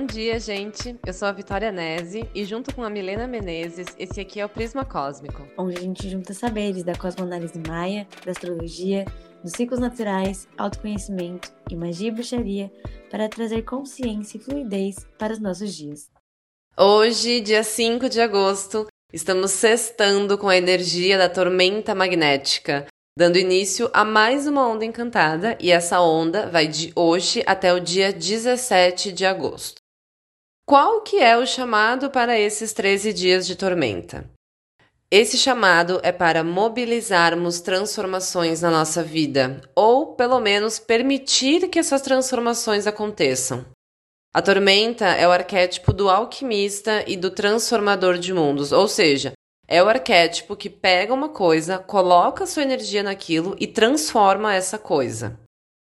Bom dia, gente. Eu sou a Vitória Nese e junto com a Milena Menezes, esse aqui é o Prisma Cósmico. Onde a gente junta saberes da cosmoanálise maia, da astrologia, dos ciclos naturais, autoconhecimento e magia e bruxaria para trazer consciência e fluidez para os nossos dias. Hoje, dia 5 de agosto, estamos sextando com a energia da tormenta magnética, dando início a mais uma onda encantada, e essa onda vai de hoje até o dia 17 de agosto. Qual que é o chamado para esses 13 dias de tormenta? Esse chamado é para mobilizarmos transformações na nossa vida, ou pelo menos permitir que essas transformações aconteçam. A tormenta é o arquétipo do alquimista e do transformador de mundos, ou seja, é o arquétipo que pega uma coisa, coloca sua energia naquilo e transforma essa coisa.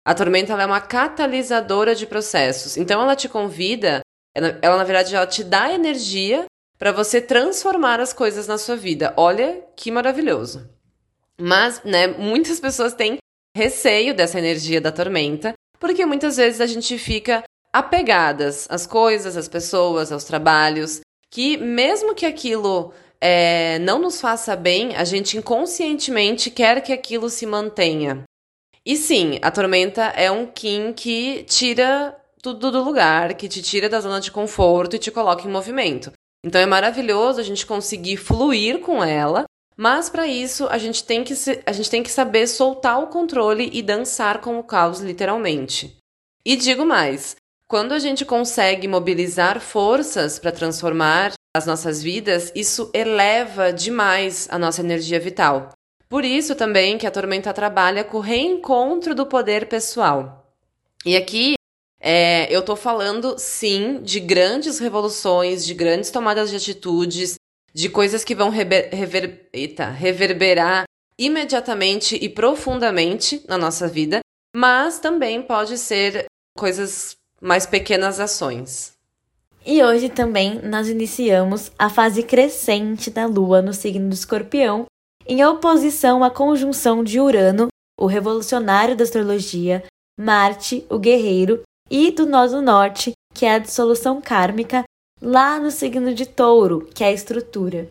A tormenta é uma catalisadora de processos, então ela te convida, ela, ela na verdade ela te dá energia para você transformar as coisas na sua vida. Olha que maravilhoso. Mas, né, muitas pessoas têm receio dessa energia da tormenta, porque muitas vezes a gente fica apegadas às coisas, às pessoas, aos trabalhos, que mesmo que aquilo é, não nos faça bem, a gente inconscientemente quer que aquilo se mantenha. E sim, a tormenta é um Kim que tira tudo do lugar, que te tira da zona de conforto e te coloca em movimento. Então é maravilhoso a gente conseguir fluir com ela, mas para isso a gente, tem que se, a gente tem que saber soltar o controle e dançar com o caos, literalmente. E digo mais: quando a gente consegue mobilizar forças para transformar as nossas vidas, isso eleva demais a nossa energia vital. Por isso também que a Tormenta trabalha com o reencontro do poder pessoal. E aqui é, eu estou falando, sim, de grandes revoluções, de grandes tomadas de atitudes, de coisas que vão rever, rever, eita, reverberar imediatamente e profundamente na nossa vida, mas também pode ser coisas mais pequenas ações. E hoje também nós iniciamos a fase crescente da Lua no signo do Escorpião, em oposição à conjunção de Urano, o revolucionário da astrologia, Marte, o guerreiro, e do nó do norte, que é a dissolução kármica, lá no signo de Touro, que é a estrutura.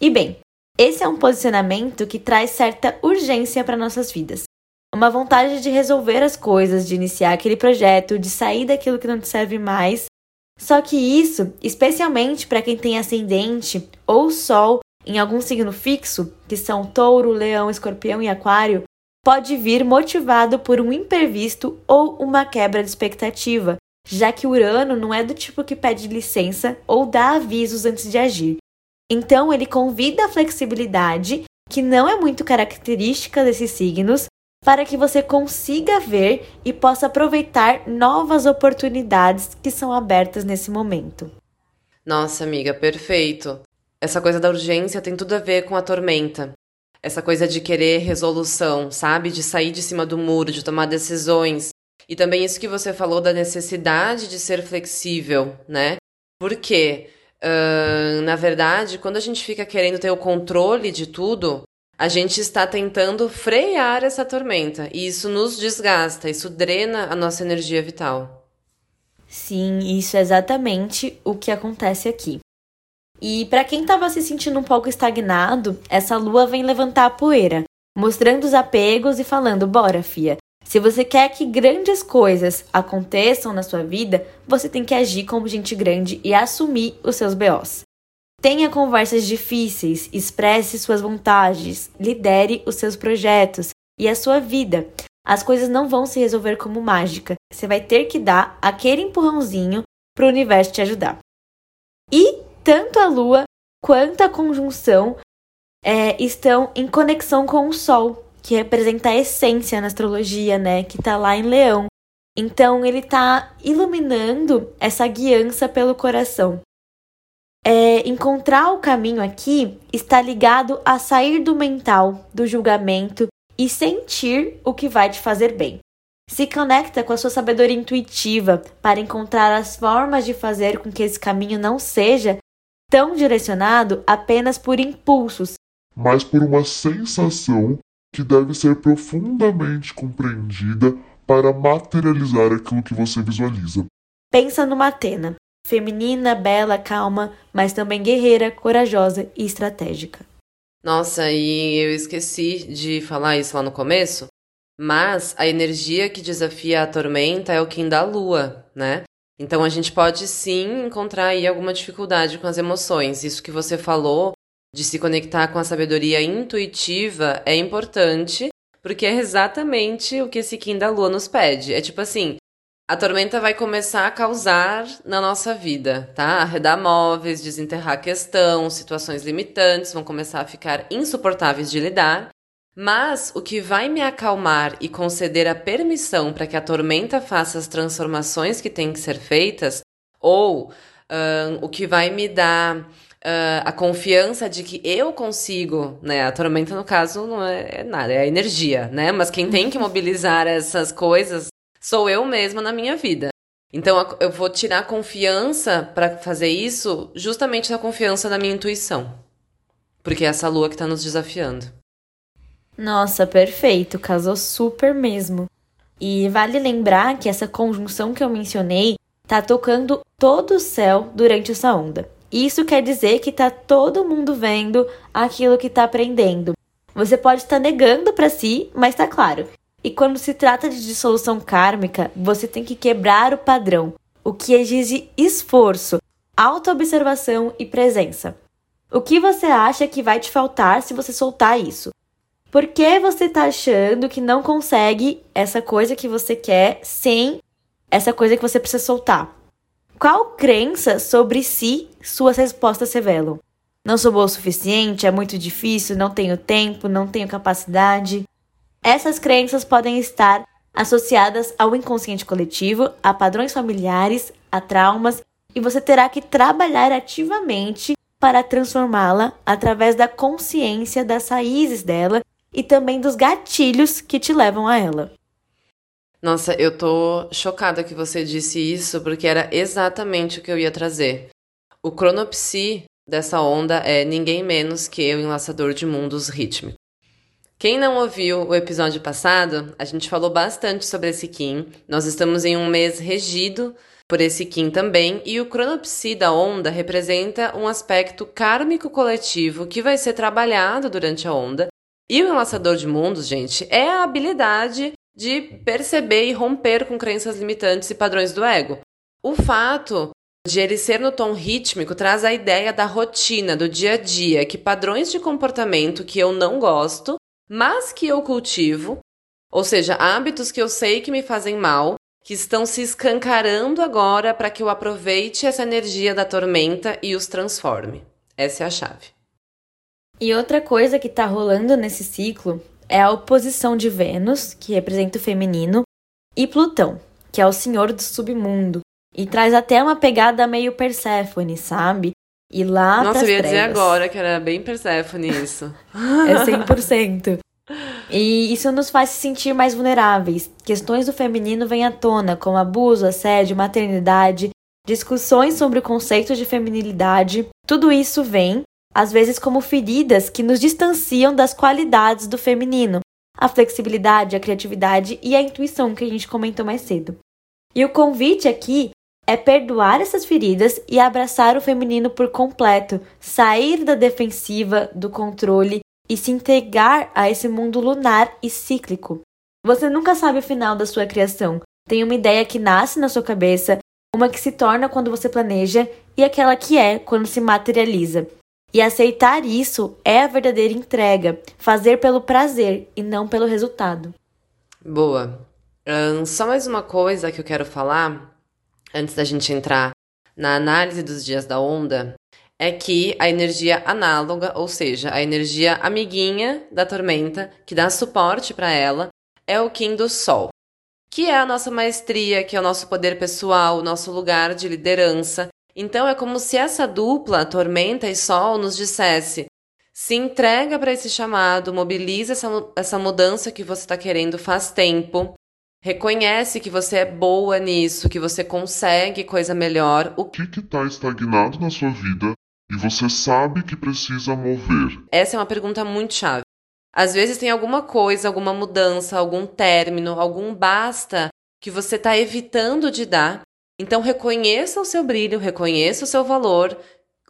E bem, esse é um posicionamento que traz certa urgência para nossas vidas. Uma vontade de resolver as coisas, de iniciar aquele projeto, de sair daquilo que não te serve mais só que isso, especialmente para quem tem ascendente ou sol em algum signo fixo, que são touro, leão, escorpião e aquário, pode vir motivado por um imprevisto ou uma quebra de expectativa, já que Urano não é do tipo que pede licença ou dá avisos antes de agir. Então, ele convida a flexibilidade, que não é muito característica desses signos, para que você consiga ver e possa aproveitar novas oportunidades que são abertas nesse momento. Nossa, amiga, perfeito. Essa coisa da urgência tem tudo a ver com a tormenta. Essa coisa de querer resolução, sabe? De sair de cima do muro, de tomar decisões. E também isso que você falou da necessidade de ser flexível, né? Porque, uh, na verdade, quando a gente fica querendo ter o controle de tudo, a gente está tentando frear essa tormenta e isso nos desgasta, isso drena a nossa energia vital. Sim, isso é exatamente o que acontece aqui. E para quem estava se sentindo um pouco estagnado, essa lua vem levantar a poeira, mostrando os apegos e falando: bora, fia. Se você quer que grandes coisas aconteçam na sua vida, você tem que agir como gente grande e assumir os seus BOs. Tenha conversas difíceis, expresse suas vontades, lidere os seus projetos e a sua vida. As coisas não vão se resolver como mágica. Você vai ter que dar aquele empurrãozinho para o universo te ajudar. E tanto a Lua quanto a conjunção é, estão em conexão com o Sol, que representa a essência na astrologia, né? Que está lá em Leão. Então ele está iluminando essa guiança pelo coração. É, encontrar o caminho aqui está ligado a sair do mental, do julgamento e sentir o que vai te fazer bem. Se conecta com a sua sabedoria intuitiva para encontrar as formas de fazer com que esse caminho não seja tão direcionado apenas por impulsos, mas por uma sensação que deve ser profundamente compreendida para materializar aquilo que você visualiza. Pensa numa Atena. feminina, bela, calma, mas também guerreira, corajosa e estratégica. Nossa, e eu esqueci de falar isso lá no começo, mas a energia que desafia a tormenta é o Kim da lua, né? Então a gente pode sim encontrar aí alguma dificuldade com as emoções. Isso que você falou de se conectar com a sabedoria intuitiva é importante, porque é exatamente o que esse Kim da lua nos pede. É tipo assim, a tormenta vai começar a causar na nossa vida, tá? Arredar móveis, desenterrar questão, situações limitantes vão começar a ficar insuportáveis de lidar. Mas o que vai me acalmar e conceder a permissão para que a tormenta faça as transformações que têm que ser feitas, ou uh, o que vai me dar uh, a confiança de que eu consigo, né? A tormenta, no caso, não é, é nada, é a energia, né? Mas quem tem que mobilizar essas coisas sou eu mesma na minha vida. Então eu vou tirar confiança para fazer isso justamente na confiança na minha intuição. Porque é essa lua que está nos desafiando. Nossa, perfeito, casou super mesmo. E vale lembrar que essa conjunção que eu mencionei tá tocando todo o céu durante essa onda. Isso quer dizer que tá todo mundo vendo aquilo que tá aprendendo. Você pode estar negando para si, mas tá claro. E quando se trata de dissolução kármica, você tem que quebrar o padrão, o que exige esforço, autoobservação e presença. O que você acha que vai te faltar se você soltar isso? Por que você tá achando que não consegue essa coisa que você quer sem essa coisa que você precisa soltar? Qual crença sobre si suas respostas revelam? Não sou boa o suficiente, é muito difícil, não tenho tempo, não tenho capacidade. Essas crenças podem estar associadas ao inconsciente coletivo, a padrões familiares, a traumas, e você terá que trabalhar ativamente para transformá-la através da consciência das raízes dela e também dos gatilhos que te levam a ela. Nossa, eu tô chocada que você disse isso, porque era exatamente o que eu ia trazer. O cronopsi dessa onda é ninguém menos que o enlaçador de mundos rítmico. Quem não ouviu o episódio passado, a gente falou bastante sobre esse Kim. Nós estamos em um mês regido por esse Kim também, e o cronopsi da onda representa um aspecto kármico coletivo que vai ser trabalhado durante a onda e o enlaçador de mundos, gente, é a habilidade de perceber e romper com crenças limitantes e padrões do ego. O fato de ele ser no tom rítmico traz a ideia da rotina, do dia a dia, que padrões de comportamento que eu não gosto, mas que eu cultivo, ou seja, hábitos que eu sei que me fazem mal, que estão se escancarando agora para que eu aproveite essa energia da tormenta e os transforme. Essa é a chave. E outra coisa que tá rolando nesse ciclo é a oposição de Vênus, que representa o feminino, e Plutão, que é o senhor do submundo, e traz até uma pegada meio Perséfone, sabe? E lá Nossa, eu ia trevas. dizer agora que era bem Perséfone isso. É 100%. E isso nos faz se sentir mais vulneráveis. Questões do feminino vêm à tona, como abuso, assédio, maternidade, discussões sobre o conceito de feminilidade. Tudo isso vem às vezes como feridas que nos distanciam das qualidades do feminino, a flexibilidade, a criatividade e a intuição que a gente comentou mais cedo. E o convite aqui é perdoar essas feridas e abraçar o feminino por completo, sair da defensiva, do controle e se entregar a esse mundo lunar e cíclico. Você nunca sabe o final da sua criação. Tem uma ideia que nasce na sua cabeça, uma que se torna quando você planeja e aquela que é quando se materializa. E aceitar isso é a verdadeira entrega, fazer pelo prazer e não pelo resultado. Boa. Um, só mais uma coisa que eu quero falar, antes da gente entrar na análise dos dias da onda, é que a energia análoga, ou seja, a energia amiguinha da tormenta, que dá suporte para ela, é o Kim do Sol, que é a nossa maestria, que é o nosso poder pessoal, o nosso lugar de liderança, então é como se essa dupla, Tormenta e Sol, nos dissesse: se entrega para esse chamado, mobiliza essa, essa mudança que você está querendo faz tempo, reconhece que você é boa nisso, que você consegue coisa melhor. O que está estagnado na sua vida e você sabe que precisa mover? Essa é uma pergunta muito chave. Às vezes tem alguma coisa, alguma mudança, algum término, algum basta que você está evitando de dar Então reconheça o seu brilho, reconheça o seu valor,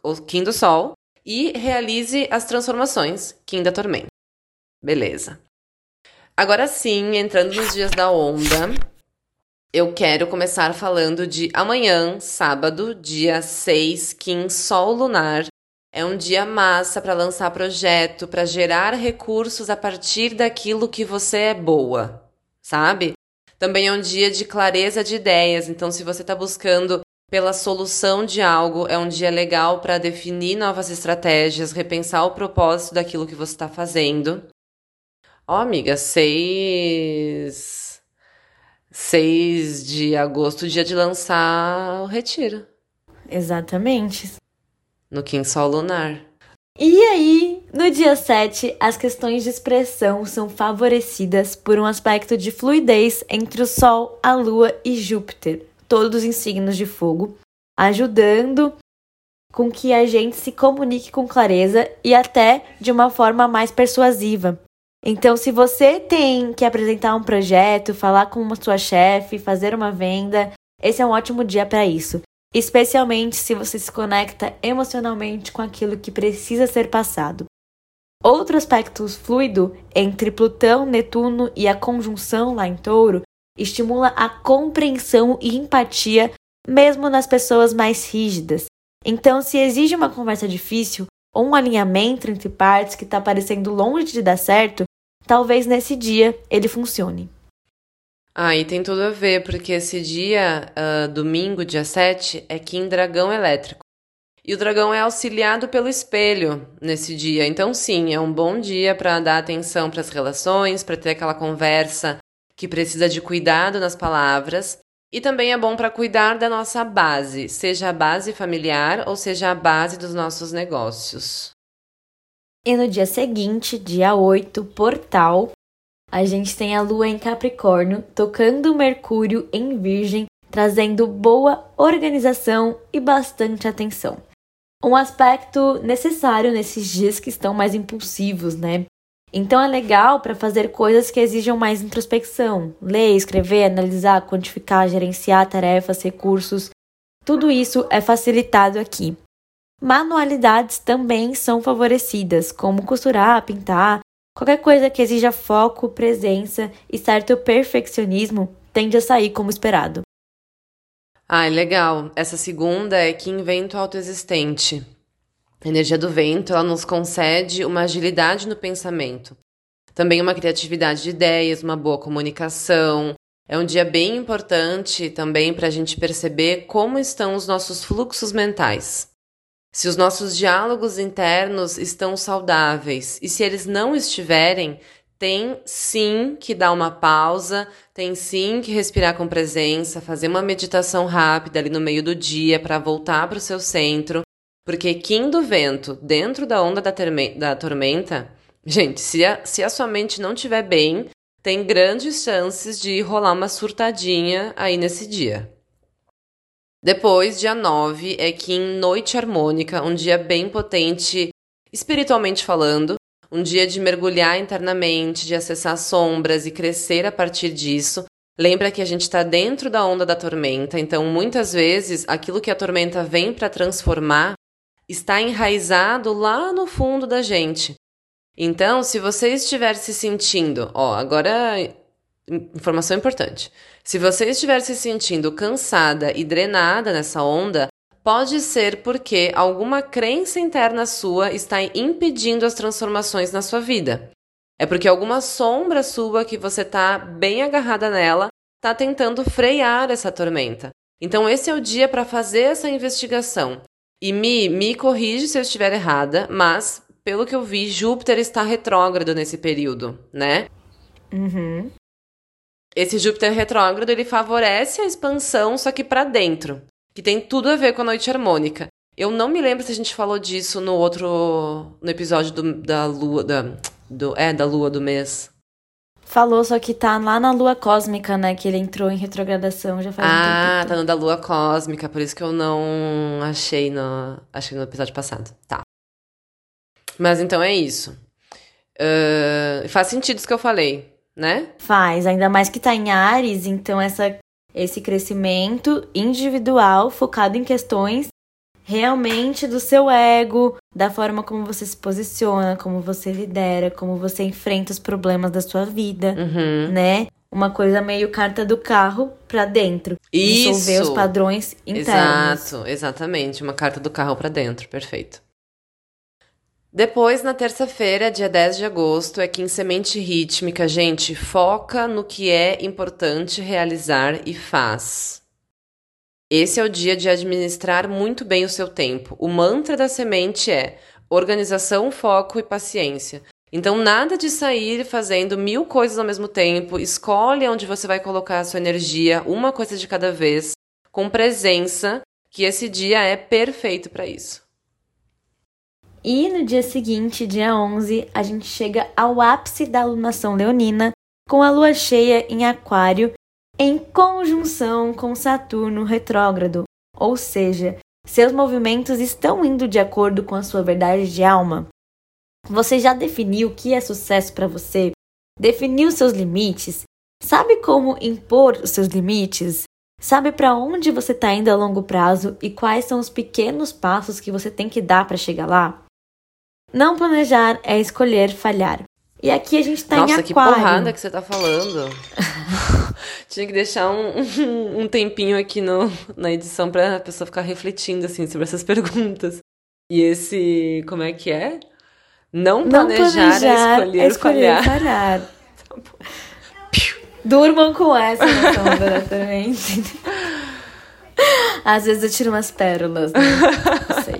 o Kim do Sol, e realize as transformações, Kim da Tormenta. Beleza. Agora sim, entrando nos dias da onda, eu quero começar falando de amanhã, sábado, dia 6, Kim Sol Lunar. É um dia massa para lançar projeto, para gerar recursos a partir daquilo que você é boa, sabe? Também é um dia de clareza de ideias, então se você está buscando pela solução de algo, é um dia legal para definir novas estratégias, repensar o propósito daquilo que você está fazendo. Ó, oh, amiga, 6 6 de agosto, dia de lançar o retiro. Exatamente. No Kim Sol Lunar. E aí, no dia 7, as questões de expressão são favorecidas por um aspecto de fluidez entre o Sol, a Lua e Júpiter, todos em signos de fogo, ajudando com que a gente se comunique com clareza e até de uma forma mais persuasiva. Então, se você tem que apresentar um projeto, falar com uma sua chefe, fazer uma venda, esse é um ótimo dia para isso especialmente se você se conecta emocionalmente com aquilo que precisa ser passado. Outro aspecto fluido entre Plutão, Netuno e a conjunção lá em Touro estimula a compreensão e empatia mesmo nas pessoas mais rígidas. Então, se exige uma conversa difícil ou um alinhamento entre partes que está parecendo longe de dar certo, talvez nesse dia ele funcione. Ah, e tem tudo a ver, porque esse dia, uh, domingo, dia 7, é Kim Dragão Elétrico. E o dragão é auxiliado pelo espelho nesse dia. Então, sim, é um bom dia para dar atenção para as relações, para ter aquela conversa que precisa de cuidado nas palavras. E também é bom para cuidar da nossa base, seja a base familiar ou seja a base dos nossos negócios. E no dia seguinte, dia 8, Portal, a gente tem a Lua em Capricórnio tocando Mercúrio em Virgem, trazendo boa organização e bastante atenção. Um aspecto necessário nesses dias que estão mais impulsivos, né? Então é legal para fazer coisas que exijam mais introspecção, ler, escrever, analisar, quantificar, gerenciar tarefas, recursos. Tudo isso é facilitado aqui. Manualidades também são favorecidas, como costurar, pintar, Qualquer coisa que exija foco, presença e certo perfeccionismo tende a sair como esperado. Ah, legal. Essa segunda é que invento autoexistente. A energia do vento, ela nos concede uma agilidade no pensamento. Também uma criatividade de ideias, uma boa comunicação. É um dia bem importante também para a gente perceber como estão os nossos fluxos mentais se os nossos diálogos internos estão saudáveis e se eles não estiverem, tem sim que dar uma pausa, tem sim que respirar com presença, fazer uma meditação rápida ali no meio do dia para voltar para o seu centro, porque Kim do vento dentro da onda da, da tormenta, gente, se a, se a sua mente não estiver bem, tem grandes chances de rolar uma surtadinha aí nesse dia. Depois, dia 9, é em Noite Harmônica, um dia bem potente, espiritualmente falando, um dia de mergulhar internamente, de acessar sombras e crescer a partir disso. Lembra que a gente está dentro da onda da tormenta, então muitas vezes aquilo que a tormenta vem para transformar está enraizado lá no fundo da gente. Então, se você estiver se sentindo, ó, agora informação importante. Se você estiver se sentindo cansada e drenada nessa onda, pode ser porque alguma crença interna sua está impedindo as transformações na sua vida. É porque alguma sombra sua que você está bem agarrada nela está tentando frear essa tormenta. Então esse é o dia para fazer essa investigação. E me, me corrige se eu estiver errada, mas pelo que eu vi, Júpiter está retrógrado nesse período, né? Uhum. Esse Júpiter retrógrado ele favorece a expansão, só que para dentro, que tem tudo a ver com a noite harmônica. Eu não me lembro se a gente falou disso no outro no episódio do, da lua da do é da lua do mês. Falou, só que tá lá na lua cósmica, né? Que ele entrou em retrogradação já faz ah, um tempo. Ah, tá no da lua cósmica, por isso que eu não achei no. Achei no episódio passado. Tá. Mas então é isso. Uh, faz sentido isso que eu falei né? Faz, ainda mais que tá em Ares, então essa esse crescimento individual focado em questões realmente do seu ego, da forma como você se posiciona, como você lidera, como você enfrenta os problemas da sua vida, Uhum. né? Uma coisa meio carta do carro pra dentro. Dissolver os Isso. padrões internos. Exato, exatamente. Uma carta do carro pra dentro, perfeito. Depois, na terça-feira, dia 10 de agosto, é que em Semente Rítmica, gente, foca no que é importante realizar e faz. Esse é o dia de administrar muito bem o seu tempo. O mantra da semente é organização, foco e paciência. Então, nada de sair fazendo mil coisas ao mesmo tempo. Escolhe onde você vai colocar a sua energia, uma coisa de cada vez, com presença, que esse dia é perfeito para isso. E no dia seguinte, dia 11, a gente chega ao ápice da alunação leonina, com a lua cheia em Aquário, em conjunção com Saturno retrógrado. Ou seja, seus movimentos estão indo de acordo com a sua verdade de alma. Você já definiu o que é sucesso para você? Definiu seus limites? Sabe como impor os seus limites? Sabe para onde você está indo a longo prazo e quais são os pequenos passos que você tem que dar para chegar lá? Não planejar é escolher falhar. E aqui a gente tá em Nossa, aquário. que porrada que você tá falando. Tinha que deixar um, um tempinho aqui no, na edição pra pessoa ficar refletindo, assim, sobre essas perguntas. E esse, como é que é? Não Não planejar, planejar é escolher, falhar. falhar. Durmam com essa tormenta. Às vezes eu tiro umas pérolas, né? Não sei.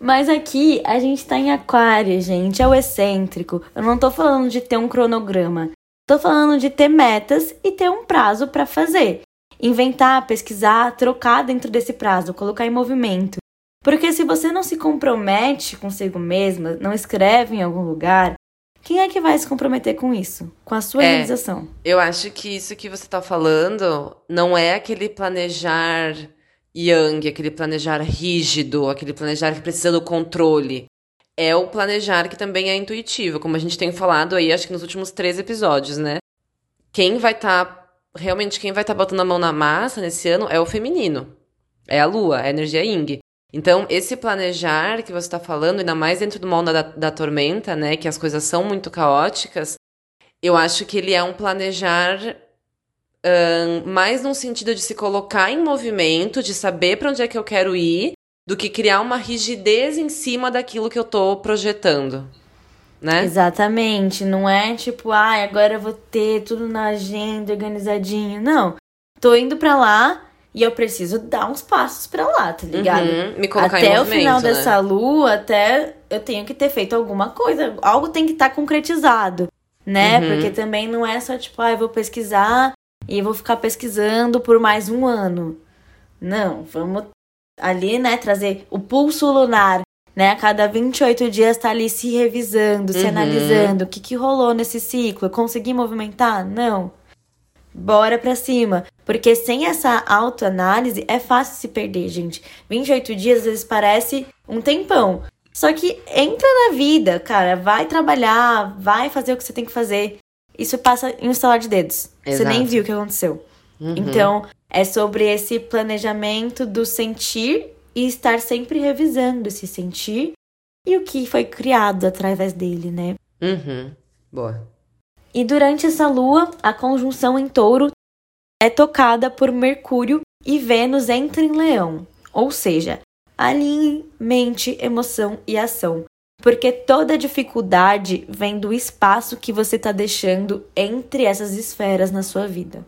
Mas aqui a gente tá em aquário, gente. É o excêntrico. Eu não tô falando de ter um cronograma. Tô falando de ter metas e ter um prazo pra fazer. Inventar, pesquisar, trocar dentro desse prazo, colocar em movimento. Porque se você não se compromete consigo mesma, não escreve em algum lugar, quem é que vai se comprometer com isso? Com a sua É. realização? Eu acho que isso que você tá falando não é aquele planejar yang, aquele planejar rígido, aquele planejar que precisa do controle. É o planejar que também é intuitivo, como a gente tem falado aí, acho que nos últimos três episódios, né? Quem vai estar, realmente, quem vai estar botando a mão na massa nesse ano é o feminino. É a lua, é a energia yin. Então, esse planejar que você está falando, ainda mais dentro do mundo da, da tormenta, né? Que as coisas são muito caóticas, eu acho que ele é um planejar ahn, mais num sentido de se colocar em movimento, de saber para onde é que eu quero ir, do que criar uma rigidez em cima daquilo que eu tô projetando, né? Exatamente. Não é tipo, ah, agora eu vou ter tudo na agenda organizadinho. Não. Tô indo pra lá e eu preciso dar uns passos pra lá, tá ligado? Uhum, me colocar em até o final né? dessa lua, até eu tenho que ter feito alguma coisa. Algo tem que estar concretizado, né? Uhum. Porque também não é só tipo, ah, eu vou pesquisar e vou ficar pesquisando por mais um ano. Não, vamos ali, né, trazer o pulso lunar, né? A cada 28 dias tá ali se revisando, se Uhum. analisando. O que, que rolou nesse ciclo? Eu consegui movimentar? Não. Bora pra cima. Porque sem essa autoanálise é fácil se perder, gente. 28 dias às vezes parece um tempão. Só que entra na vida, cara. Vai trabalhar, vai fazer o que você tem que fazer. Isso passa em um estalar de dedos. Você nem Exato. viu o que aconteceu. Uhum. Então, é sobre esse planejamento do sentir e estar sempre revisando esse sentir e o que foi criado através dele, né? Uhum. Boa. E durante essa lua, a conjunção em touro é tocada por Mercúrio e Vênus entra em Leão. Ou seja, alinhe mente, emoção e ação. Porque toda dificuldade vem do espaço que você está deixando entre essas esferas na sua vida.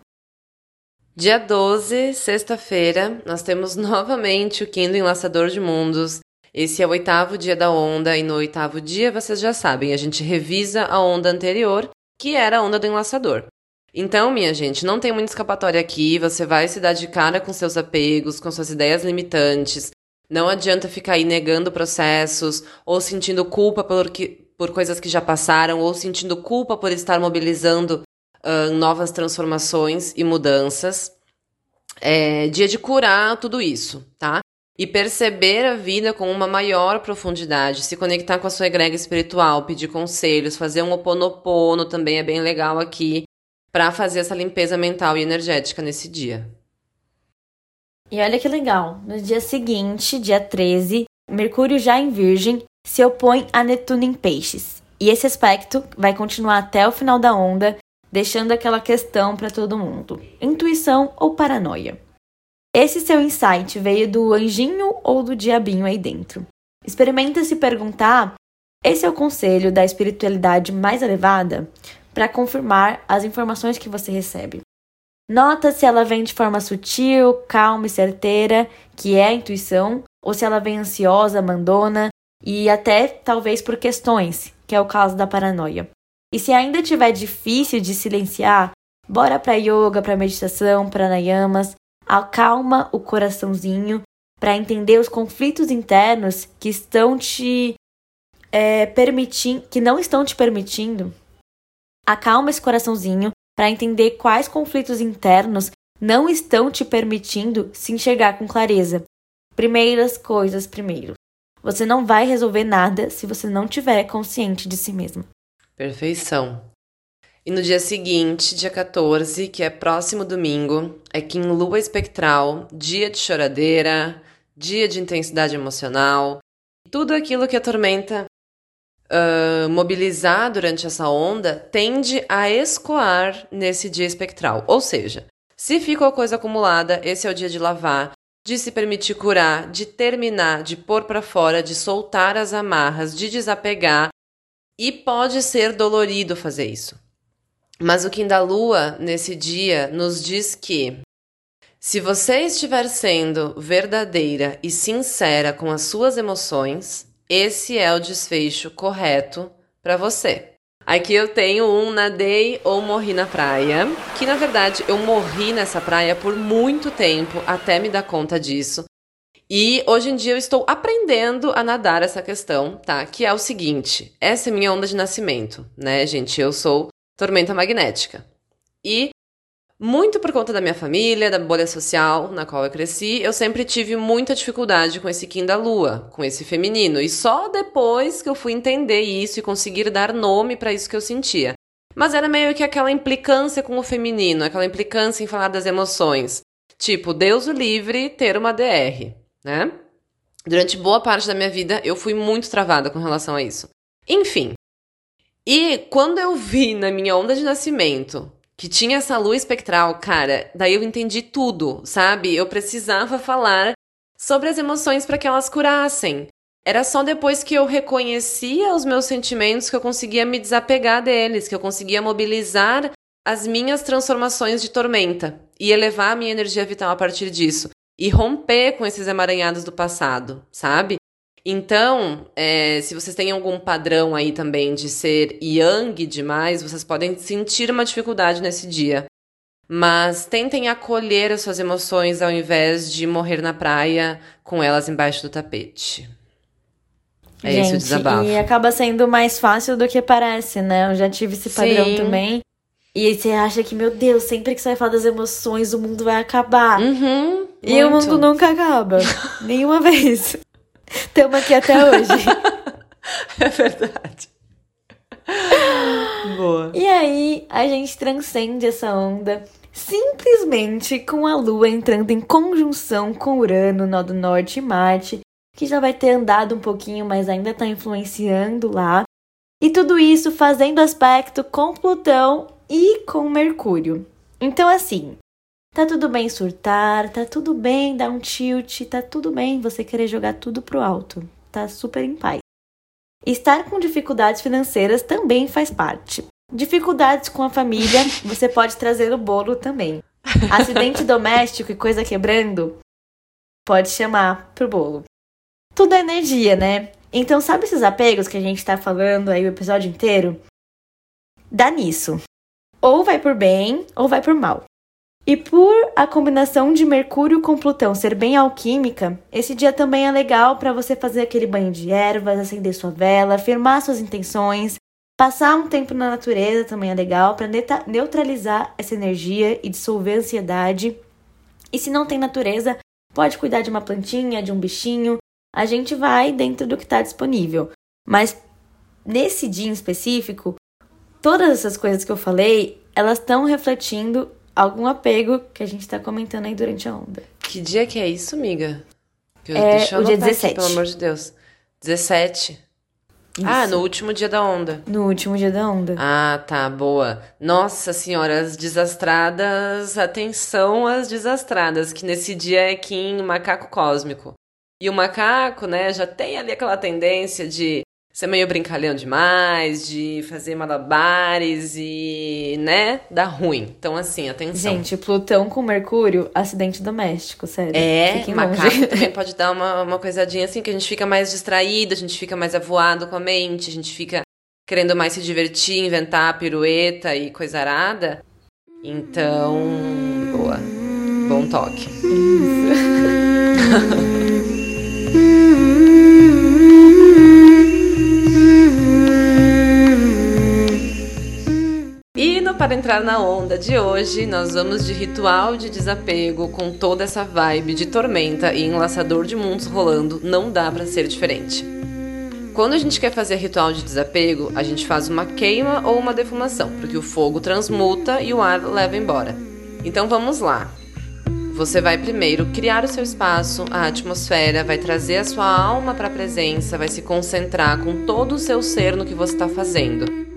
Dia 12, sexta-feira, nós temos novamente o Quinto Enlaçador de Mundos. Esse é o oitavo dia da onda, e no oitavo dia, vocês já sabem, a gente revisa a onda anterior, que era a onda do enlaçador. Então, minha gente, não tem muita escapatória aqui, você vai se dar de cara com seus apegos, com suas ideias limitantes. Não adianta ficar aí negando processos, ou sentindo culpa por, que, por coisas que já passaram, ou sentindo culpa por estar mobilizando ahn, novas transformações e mudanças. É dia de curar tudo isso, tá? E perceber a vida com uma maior profundidade, se conectar com a sua egrega espiritual, pedir conselhos, fazer um oponopono também é bem legal aqui. para fazer essa limpeza mental e energética nesse dia. E olha que legal, no dia seguinte, dia 13, Mercúrio já em Virgem se opõe a Netuno em Peixes. E esse aspecto vai continuar até o final da onda, deixando aquela questão para todo mundo: intuição ou paranoia? Esse seu insight veio do anjinho ou do diabinho aí dentro? Experimenta se perguntar: esse é o conselho da espiritualidade mais elevada? Para confirmar as informações que você recebe. Nota se ela vem de forma sutil, calma e certeira, que é a intuição, ou se ela vem ansiosa, mandona e até talvez por questões, que é o caso da paranoia. E se ainda tiver difícil de silenciar, bora para yoga, para meditação, pranayamas, acalma o coraçãozinho para entender os conflitos internos que estão te é, permitindo, que não estão te permitindo. Acalma esse coraçãozinho para entender quais conflitos internos não estão te permitindo se enxergar com clareza. Primeiras coisas primeiro. Você não vai resolver nada se você não tiver consciente de si mesmo. Perfeição. E no dia seguinte, dia 14, que é próximo domingo, é que em lua espectral, dia de choradeira, dia de intensidade emocional, tudo aquilo que a tormenta uh, mobilizar durante essa onda tende a escoar nesse dia espectral. Ou seja, se ficou coisa acumulada, esse é o dia de lavar, de se permitir curar, de terminar, de pôr para fora, de soltar as amarras, de desapegar. E pode ser dolorido fazer isso. Mas o Kim da Lua, nesse dia, nos diz que se você estiver sendo verdadeira e sincera com as suas emoções, esse é o desfecho correto para você. Aqui eu tenho um nadei ou morri na praia, que na verdade eu morri nessa praia por muito tempo até me dar conta disso. E hoje em dia eu estou aprendendo a nadar essa questão, tá? Que é o seguinte: essa é minha onda de nascimento, né, gente? Eu sou tormenta magnética. E muito por conta da minha família, da bolha social na qual eu cresci, eu sempre tive muita dificuldade com esse Kim da Lua, com esse feminino. E só depois que eu fui entender isso e conseguir dar nome para isso que eu sentia. Mas era meio que aquela implicância com o feminino, aquela implicância em falar das emoções. Tipo, Deus o livre ter uma DR, né? Durante boa parte da minha vida, eu fui muito travada com relação a isso. Enfim. E quando eu vi na minha onda de nascimento que tinha essa lua espectral, cara, daí eu entendi tudo, sabe? Eu precisava falar sobre as emoções para que elas curassem. Era só depois que eu reconhecia os meus sentimentos que eu conseguia me desapegar deles, que eu conseguia mobilizar as minhas transformações de tormenta e elevar a minha energia vital a partir disso e romper com esses emaranhados do passado, sabe? Então, é, se vocês têm algum padrão aí também de ser yang demais, vocês podem sentir uma dificuldade nesse dia. Mas tentem acolher as suas emoções ao invés de morrer na praia com elas embaixo do tapete. É Gente, esse o desabafo. E acaba sendo mais fácil do que parece, né? Eu já tive esse padrão Sim. também. E aí você acha que, meu Deus, sempre que você vai falar das emoções, o mundo vai acabar. Uhum, e o mundo nunca acaba. Nenhuma vez. Estamos aqui até hoje. É verdade. Boa. E aí, a gente transcende essa onda simplesmente com a Lua entrando em conjunção com Urano, nó do Norte e Marte, que já vai ter andado um pouquinho, mas ainda está influenciando lá. E tudo isso fazendo aspecto com Plutão e com Mercúrio. Então, assim, tá tudo bem surtar, tá tudo bem dar um tilt, tá tudo bem você querer jogar tudo pro alto. Tá super em paz. Estar com dificuldades financeiras também faz parte. Dificuldades com a família, você pode trazer o bolo também. Acidente doméstico e coisa quebrando, pode chamar pro bolo. Tudo é energia, né? Então, sabe esses apegos que a gente tá falando aí o episódio inteiro? Dá nisso. Ou vai por bem, ou vai por mal. E por a combinação de Mercúrio com Plutão ser bem alquímica, esse dia também é legal para você fazer aquele banho de ervas, acender sua vela, firmar suas intenções, passar um tempo na natureza também é legal para neutralizar essa energia e dissolver a ansiedade. E se não tem natureza, pode cuidar de uma plantinha, de um bichinho. A gente vai dentro do que está disponível. Mas nesse dia em específico, todas essas coisas que eu falei, elas estão refletindo algum apego que a gente tá comentando aí durante a onda. Que dia que é isso, amiga? Que eu- É deixa eu o dia anotar aqui, 17. pelo amor de Deus. 17. Ah, no último dia da onda. No último dia da onda. Ah, tá, boa. Nossa senhora, as desastradas, atenção às desastradas, que nesse dia é Kim, macaco cósmico. E o macaco, né, já tem ali aquela tendência de ser meio brincalhão demais, de fazer malabares e, né, dar ruim. Então, assim, atenção. Gente, Plutão com Mercúrio, acidente doméstico, sério. É, Fiquem macaco longe. também pode dar uma, uma coisadinha assim, que a gente fica mais distraído, a gente fica mais avoado com a mente, a gente fica querendo mais se divertir, inventar pirueta e coisa arada. Então, boa. Bom toque. E Para Entrar na Onda de hoje, nós vamos de ritual de desapego com toda essa vibe de tormenta e enlaçador de mundos rolando, não dá pra ser diferente. Quando a gente quer fazer ritual de desapego, a gente faz uma queima ou uma defumação, porque o fogo transmuta e o ar leva embora. Então vamos lá. Você vai primeiro criar o seu espaço, a atmosfera, vai trazer a sua alma para a presença, vai se concentrar com todo o seu ser no que você está fazendo.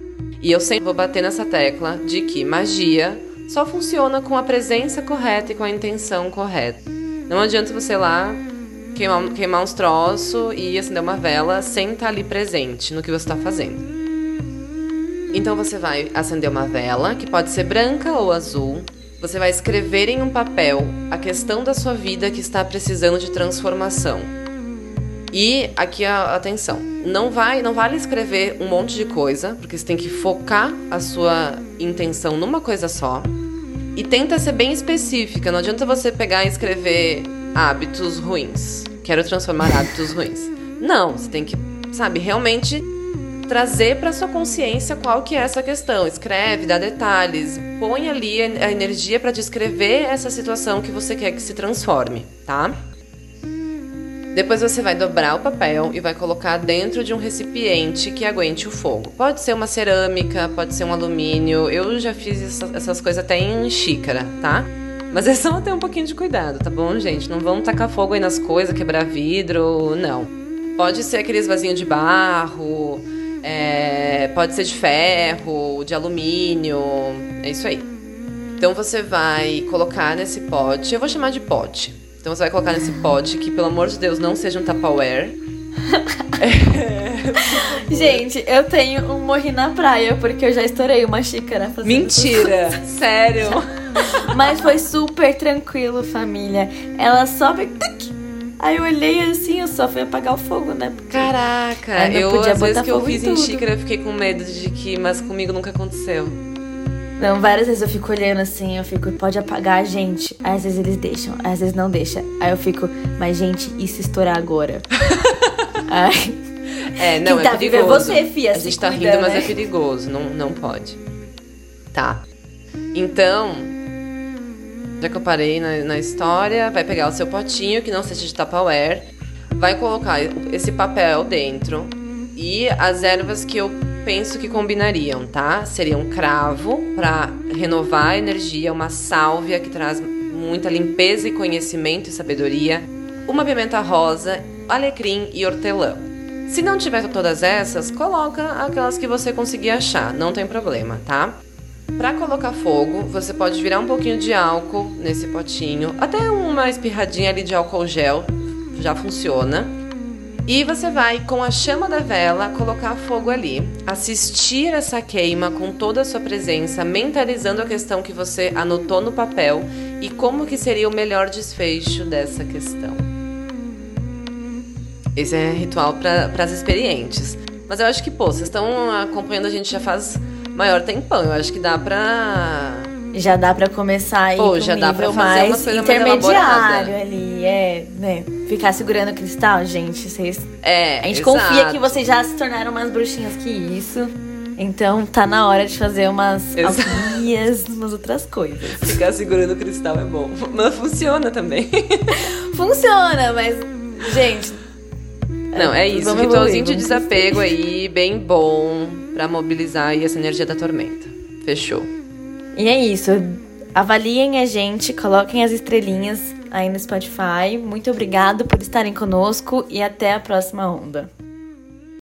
E eu sempre vou bater nessa tecla de que magia só funciona com a presença correta e com a intenção correta. Não adianta você ir lá queimar, queimar uns troços e acender uma vela sem estar ali presente no que você está fazendo. Então você vai acender uma vela, que pode ser branca ou azul. Você vai escrever em um papel a questão da sua vida que está precisando de transformação. E aqui a atenção, não vai, não vale escrever um monte de coisa, porque você tem que focar a sua intenção numa coisa só. E tenta ser bem específica, não adianta você pegar e escrever hábitos ruins. Quero transformar hábitos ruins. Não, você tem que, sabe, realmente trazer para sua consciência qual que é essa questão. Escreve, dá detalhes, põe ali a energia para descrever essa situação que você quer que se transforme, tá? Depois você vai dobrar o papel e vai colocar dentro de um recipiente que aguente o fogo. Pode ser uma cerâmica, pode ser um alumínio. Eu já fiz essa- essas coisas até em xícara, tá? Mas é só ter um pouquinho de cuidado, tá bom, gente? Não vamos tacar fogo aí nas coisas, quebrar vidro, não. Pode ser aqueles vasinhos de barro, é, pode ser de ferro, de alumínio, é isso aí. Então você vai colocar nesse pote, eu vou chamar de pote. Então você vai colocar nesse pote que, pelo amor de Deus, não seja um Tupperware. Gente, eu tenho um morri na praia, porque eu já estourei uma xícara Mentira! Sério? Mas foi super tranquilo, família. Ela tuc. Aí eu olhei assim, eu só fui apagar o fogo, né? Porque- Caraca, eu às vezes que eu em fiz em tudo. xícara eu fiquei com medo de que, mas comigo nunca aconteceu. Não, várias vezes eu fico olhando assim, eu fico, pode apagar, gente. Aí, às vezes eles deixam, às vezes não deixa. Aí eu fico, mas gente, e se estourar agora? Ai, É, não, Quem é tá vivo é perigoso. você, fia, A gente tá cuida, rindo, mas né? é perigoso, não, não pode. Tá. Então, já que eu parei na, na história, vai pegar o seu potinho, que não seja de Tupperware, vai colocar esse papel dentro e as ervas que eu penso que combinariam, tá? Seria um cravo para renovar a energia, uma sálvia que traz muita limpeza e conhecimento e sabedoria, uma pimenta rosa, alecrim e hortelã. Se não tiver todas essas, coloca aquelas que você conseguir achar, não tem problema, tá? Para colocar fogo, você pode virar um pouquinho de álcool nesse potinho, até uma espirradinha ali de álcool gel já funciona. E você vai, com a chama da vela, colocar fogo ali, assistir essa queima com toda a sua presença, mentalizando a questão que você anotou no papel e como que seria o melhor desfecho dessa questão. Esse é ritual para as experientes. Mas eu acho que, pô, vocês estão acompanhando a gente já faz maior tempão. Eu acho que dá pra. já dá pra começar aí Pô, já dá pra fazer mais umas coisas mais intermediário elaboradas. Ali, é, né? Ficar segurando o cristal, gente, vocês É. A gente exato. confia que vocês já se tornaram mais bruxinhas que isso. Então tá na hora de fazer umas alquimias, umas outras coisas. Ficar segurando o cristal é bom. Mas funciona também. Funciona, mas, gente. Não, é isso. Vamos Ritualzinho evoluir, de desapego aí, bem bom pra mobilizar aí essa energia da tormenta. Fechou. E é isso. Avaliem a gente, coloquem as estrelinhas aí no Spotify. Muito obrigado por estarem conosco e até a próxima onda.